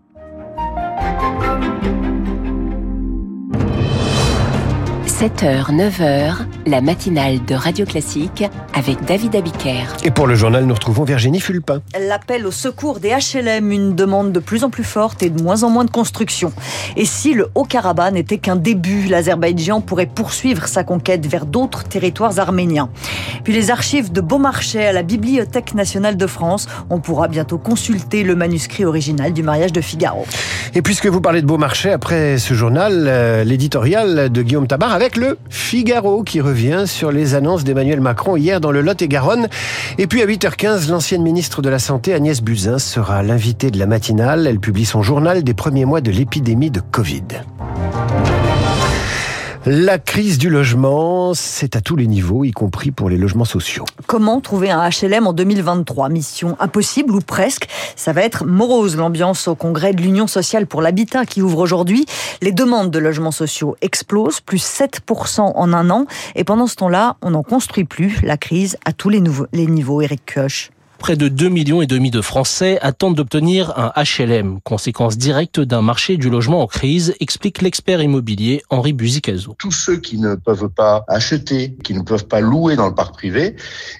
Shalom. 7h, 9h, la matinale de Radio Classique avec David Abiker. Et pour le journal, nous retrouvons Virginie Fulpin. L'appel au secours des HLM, une demande de plus en plus forte et de moins en moins de construction. Et si le Haut-Karabakh n'était qu'un début, l'Azerbaïdjan pourrait poursuivre sa conquête vers d'autres territoires arméniens. Puis les archives de Beaumarchais à la Bibliothèque nationale de France, on pourra bientôt consulter le manuscrit original du mariage de Figaro. Et puisque vous parlez de Beaumarchais, après ce journal, euh, l'éditorial de Guillaume Tabar avec le Figaro qui revient sur les annonces d'Emmanuel Macron hier dans le Lot-et-Garonne. Et puis à 8h15, l'ancienne ministre de la Santé Agnès Buzyn sera l'invitée de la matinale. Elle publie son journal des premiers mois de l'épidémie de Covid. La crise du logement, c'est à tous les niveaux, y compris pour les logements sociaux. Comment trouver un HLM en 2023 Mission impossible ou presque? Ça va être morose l'ambiance au congrès de l'Union sociale pour l'habitat qui ouvre aujourd'hui. Les demandes de logements sociaux explosent, plus 7% en un an. Et pendant ce temps-là, on n'en construit plus. La crise à tous les, niveaux. Eric Koch. Près de 2 millions et demi de Français attendent d'obtenir un HLM, conséquence directe d'un marché du logement en crise, explique l'expert immobilier Henri Buzicazo. Tous ceux qui ne peuvent pas acheter, qui ne peuvent pas louer dans le parc privé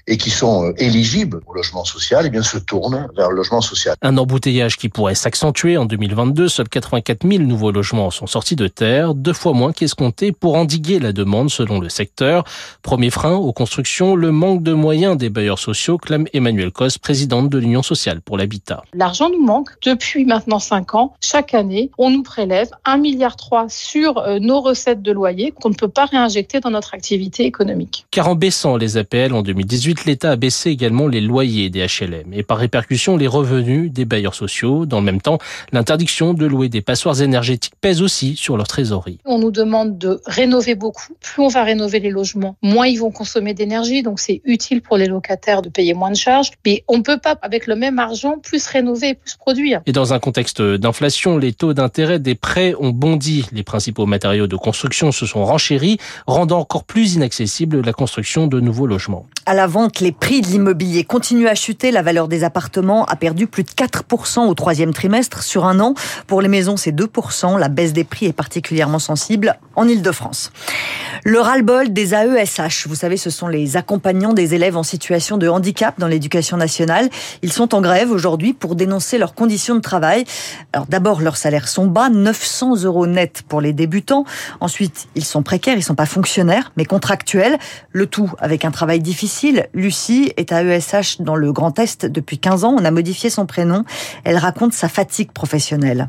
et qui sont euh, éligibles au logement social, eh bien se tournent vers le logement social. Un embouteillage qui pourrait s'accentuer en 2022. Seuls 84 000 nouveaux logements sont sortis de terre, deux fois moins qu'escompté pour endiguer la demande selon le secteur. Premier frein aux constructions, le manque de moyens des bailleurs sociaux, clame Emmanuel Présidente de l'Union sociale pour l'habitat. L'argent nous manque depuis maintenant 5 ans. Chaque année, on nous prélève 1,3 milliard sur euh, nos recettes de loyer qu'on ne peut pas réinjecter dans notre activité économique. Car en baissant les APL en 2018, l'État a baissé également les loyers des HLM et par répercussion les revenus des bailleurs sociaux. Dans le même temps, l'interdiction de louer des passoires énergétiques pèse aussi sur leur trésorerie. On nous demande de rénover beaucoup. Plus on va rénover les logements, moins ils vont consommer d'énergie. Donc c'est utile pour les locataires de payer moins de charges. Mais on ne peut pas, avec le même argent, plus rénover et plus produire. Et dans un contexte d'inflation, les taux d'intérêt des prêts ont bondi. Les principaux matériaux de construction se sont renchéris, rendant encore plus inaccessible la construction de nouveaux logements. À la vente, les prix de l'immobilier continuent à chuter. La valeur des appartements a perdu plus de 4% au troisième trimestre sur un an. Pour les maisons, c'est 2%. La baisse des prix est particulièrement sensible en Ile-de-France. Le ras-le-bol des AESH, vous savez, ce sont les accompagnants des élèves en situation de handicap dans l'éducation nationale. Ils sont en grève aujourd'hui pour dénoncer leurs conditions de travail. Alors d'abord, leurs salaires sont bas, 900 euros net pour les débutants. Ensuite, ils sont précaires, ils sont pas fonctionnaires, mais contractuels. Le tout avec un travail difficile. Lucie est à ESH dans le Grand Est depuis 15 ans. On a modifié son prénom. Elle raconte sa fatigue professionnelle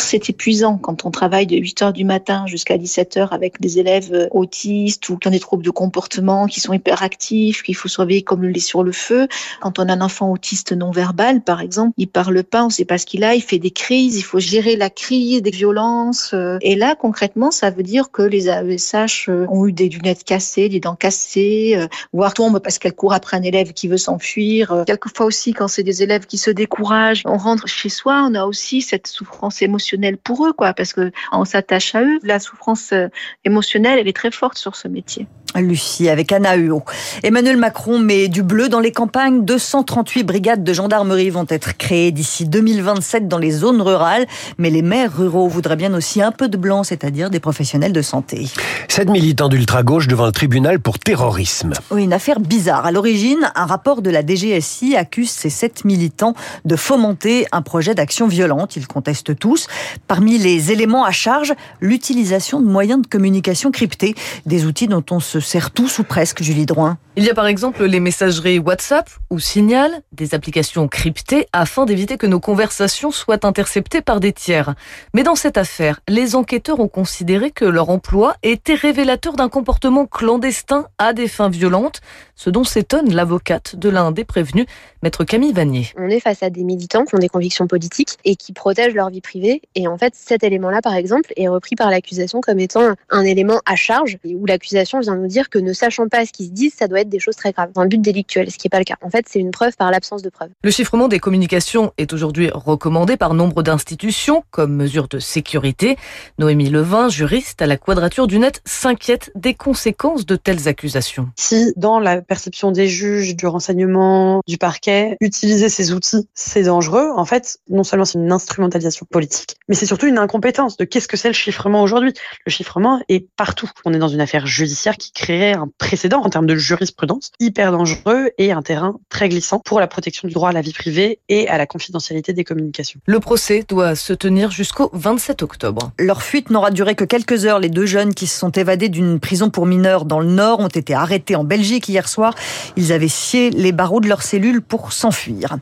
c'est épuisant quand on travaille de 8 heures du matin jusqu'à 17 heures avec des élèves euh, autistes ou qui ont des troubles de comportement, qui sont hyperactifs, qu'il faut surveiller comme le lait sur le feu. Quand on a un enfant autiste non verbal, par exemple, il parle pas, on sait pas ce qu'il a, il fait des crises, il faut gérer la crise, des violences. Euh. Et là, concrètement, ça veut dire que les AESH euh, ont eu des lunettes cassées, des dents cassées, voire tombent parce qu'elles courent après un élève qui veut s'enfuir. Quelquefois aussi, quand c'est des élèves qui se découragent, on rentre chez soi, on a aussi cette souffrance émotionnelle pour eux, quoi, parce que on s'attache à eux. La souffrance euh, émotionnelle, elle est très forte sur ce métier. Lucie avec Anna Huot. Emmanuel Macron met du bleu dans les campagnes. 238 brigades de gendarmerie vont être créées d'ici 2027 dans les zones rurales. Mais les maires ruraux voudraient bien aussi un peu de blanc, c'est-à-dire des professionnels de santé. Sept militants d'ultra-gauche devant le tribunal pour terrorisme. Oui, une affaire bizarre. À l'origine, un rapport de la DGSI accuse ces sept militants de fomenter un projet d'action violente. Ils contestent tous. Parmi les éléments à charge, l'utilisation de moyens de communication cryptés, des outils dont on se sert tous ou presque, Julie Droin. Il y a par exemple les messageries WhatsApp ou Signal, des applications cryptées afin d'éviter que nos conversations soient interceptées par des tiers. Mais dans cette affaire, les enquêteurs ont considéré que leur emploi était révélateur d'un comportement clandestin à des fins violentes, ce dont s'étonne l'avocate de l'un des prévenus, maître Camille Vanier. On est face à des militants qui ont des convictions politiques et qui protègent leur vie privée. Et en fait, cet élément-là, par exemple, est repris par l'accusation comme étant un élément à charge, où l'accusation vient nous dire que ne sachant pas ce qui se dit, ça doit être des choses très graves, dans le but délictuel, ce qui n'est pas le cas. En fait, c'est une preuve par l'absence de preuve. Le chiffrement des communications est aujourd'hui recommandé par nombre d'institutions comme mesure de sécurité. Noémie Levin, juriste à la Quadrature du Net, s'inquiète des conséquences de telles accusations. Si, dans la perception des juges, du renseignement, du parquet, utiliser ces outils, c'est dangereux, en fait, non seulement c'est une instrumentalisation politique, mais c'est surtout une incompétence de qu'est-ce que c'est le chiffrement aujourd'hui. Le chiffrement est partout. On est dans une affaire judiciaire qui créerait un précédent en termes de jurisprudence hyper dangereux et un terrain très glissant pour la protection du droit à la vie privée et à la confidentialité des communications. Le procès doit se tenir jusqu'au 27 octobre. Leur fuite n'aura duré que quelques heures. Les deux jeunes qui se sont évadés d'une prison pour mineurs dans le Nord ont été arrêtés en Belgique hier soir. Ils avaient scié les barreaux de leur cellule pour s'enfuir.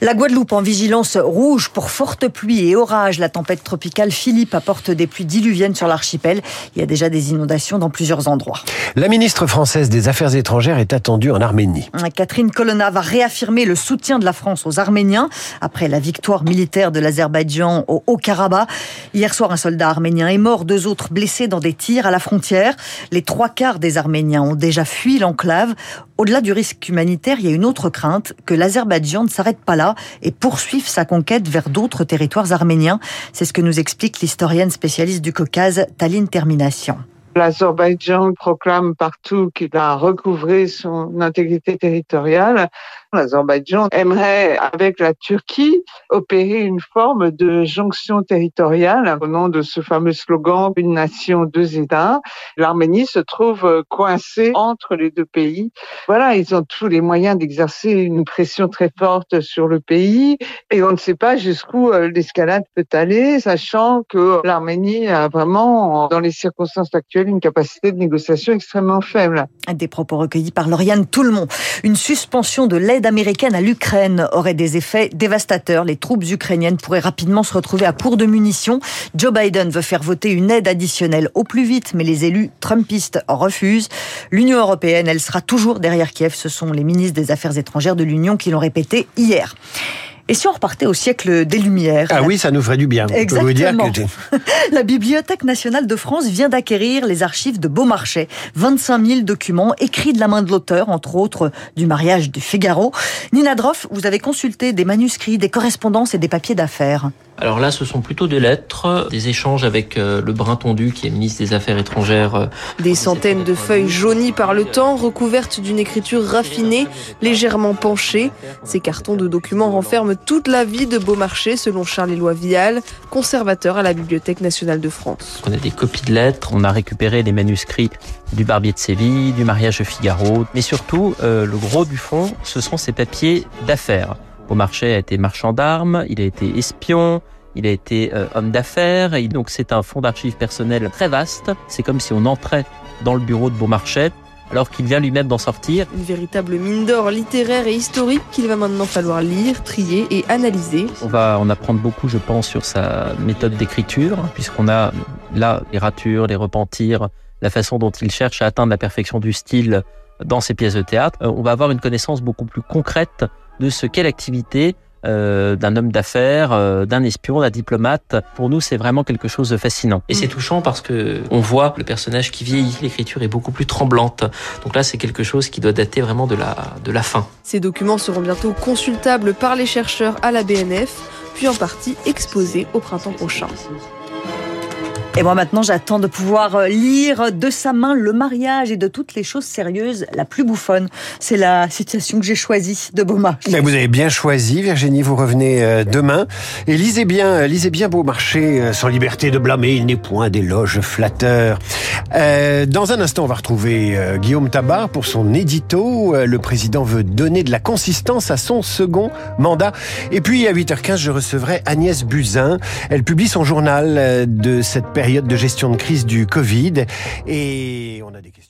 La Guadeloupe en vigilance rouge pour forte pluie et orage. La tempête tropicale Philippe apporte des pluies diluviennes sur l'archipel. Il y a déjà des inondations dans plusieurs endroits. La ministre française des Affaires étrangères est attendue en Arménie. Catherine Colonna va réaffirmer le soutien de la France aux Arméniens après la victoire militaire de l'Azerbaïdjan au Haut-Karabakh. Hier soir, un soldat arménien est mort, deux autres blessés dans des tirs à la frontière. Les trois quarts des Arméniens ont déjà fui l'enclave. Au-delà du risque humanitaire, il y a une autre crainte, que l'Azerbaïdjan ne s'arrête pas là et poursuive sa conquête vers d'autres territoires arméniens. C'est ce que nous explique l'historienne spécialiste du Caucase, Taline Termination. L'Azerbaïdjan proclame partout qu'il a recouvré son intégrité territoriale. L'Azerbaïdjan aimerait, avec la Turquie, opérer une forme de jonction territoriale au nom de ce fameux slogan Une nation, deux États. L'Arménie se trouve coincée entre les deux pays. Voilà, ils ont tous les moyens d'exercer une pression très forte sur le pays et on ne sait pas jusqu'où euh, l'escalade peut aller, sachant que l'Arménie a vraiment, dans les circonstances actuelles, une capacité de négociation extrêmement faible. Des propos recueillis par Lauriane Toulmont. Une suspension de l'aide américaine à l'Ukraine aurait des effets dévastateurs. Les troupes ukrainiennes pourraient rapidement se retrouver à court de munitions. Joe Biden veut faire voter une aide additionnelle au plus vite, mais les élus trumpistes refusent. L'Union européenne, elle sera toujours derrière Kiev. Ce sont les ministres des Affaires étrangères de l'Union qui l'ont répété hier. Et si on repartait au siècle des Lumières Ah oui, ça nous ferait du bien. Exactement. la Bibliothèque nationale de France vient d'acquérir les archives de Beaumarchais. 25 000 documents écrits de la main de l'auteur, entre autres du mariage du Figaro. Nina Droff, vous avez consulté des manuscrits, des correspondances et des papiers d'affaires. Alors là, ce sont plutôt des lettres, des échanges avec euh, le Brin Tondu, qui est ministre des Affaires étrangères. Euh, des centaines de feuilles jaunies par le temps, recouvertes d'une écriture raffinée, légèrement penchée. Ces cartons de documents renferment toute la vie de Beaumarchais, selon Charles-Éloi Vial, conservateur à la Bibliothèque nationale de France. On a des copies de lettres, on a récupéré les manuscrits du Barbier de Séville, du mariage de Figaro, mais surtout, euh, le gros du fond, ce sont ces papiers d'affaires. Beaumarchais a été marchand d'armes, il a été espion, il a été euh, homme d'affaires, et donc c'est un fonds d'archives personnelles très vaste. C'est comme si on entrait dans le bureau de Beaumarchais alors qu'il vient lui-même d'en sortir. Une véritable mine d'or littéraire et historique qu'il va maintenant falloir lire, trier et analyser. On va en apprendre beaucoup, je pense, sur sa méthode d'écriture, puisqu'on a là les ratures, les repentirs, la façon dont il cherche à atteindre la perfection du style dans ses pièces de théâtre. Euh, on va avoir une connaissance beaucoup plus concrète de ce qu'est l'activité euh, d'un homme d'affaires, euh, d'un espion, d'un diplomate. Pour nous, c'est vraiment quelque chose de fascinant. Et c'est touchant parce que on voit le personnage qui vieillit. L'écriture est beaucoup plus tremblante. Donc là, c'est quelque chose qui doit dater vraiment de la, de la fin. Ces documents seront bientôt consultables par les chercheurs à la BNF, puis en partie exposés au printemps prochain. Et moi maintenant, j'attends de pouvoir euh, lire de sa main le mariage et de toutes les choses sérieuses la plus bouffonne. C'est la citation que j'ai choisie de Beaumarchais. Vous avez bien choisi, Virginie. Vous revenez euh, demain et lisez bien, euh, lisez bien Beaumarchais. Sans liberté de blâmer, il n'est point d'éloge flatteur. dans un instant, on va retrouver Guillaume Tabar pour son édito. le président veut donner de la consistance à son second mandat. Et puis à 8h15, je recevrai Agnès Buzyn. Elle publie son journal de cette période de gestion de crise du Covid et on a des questions.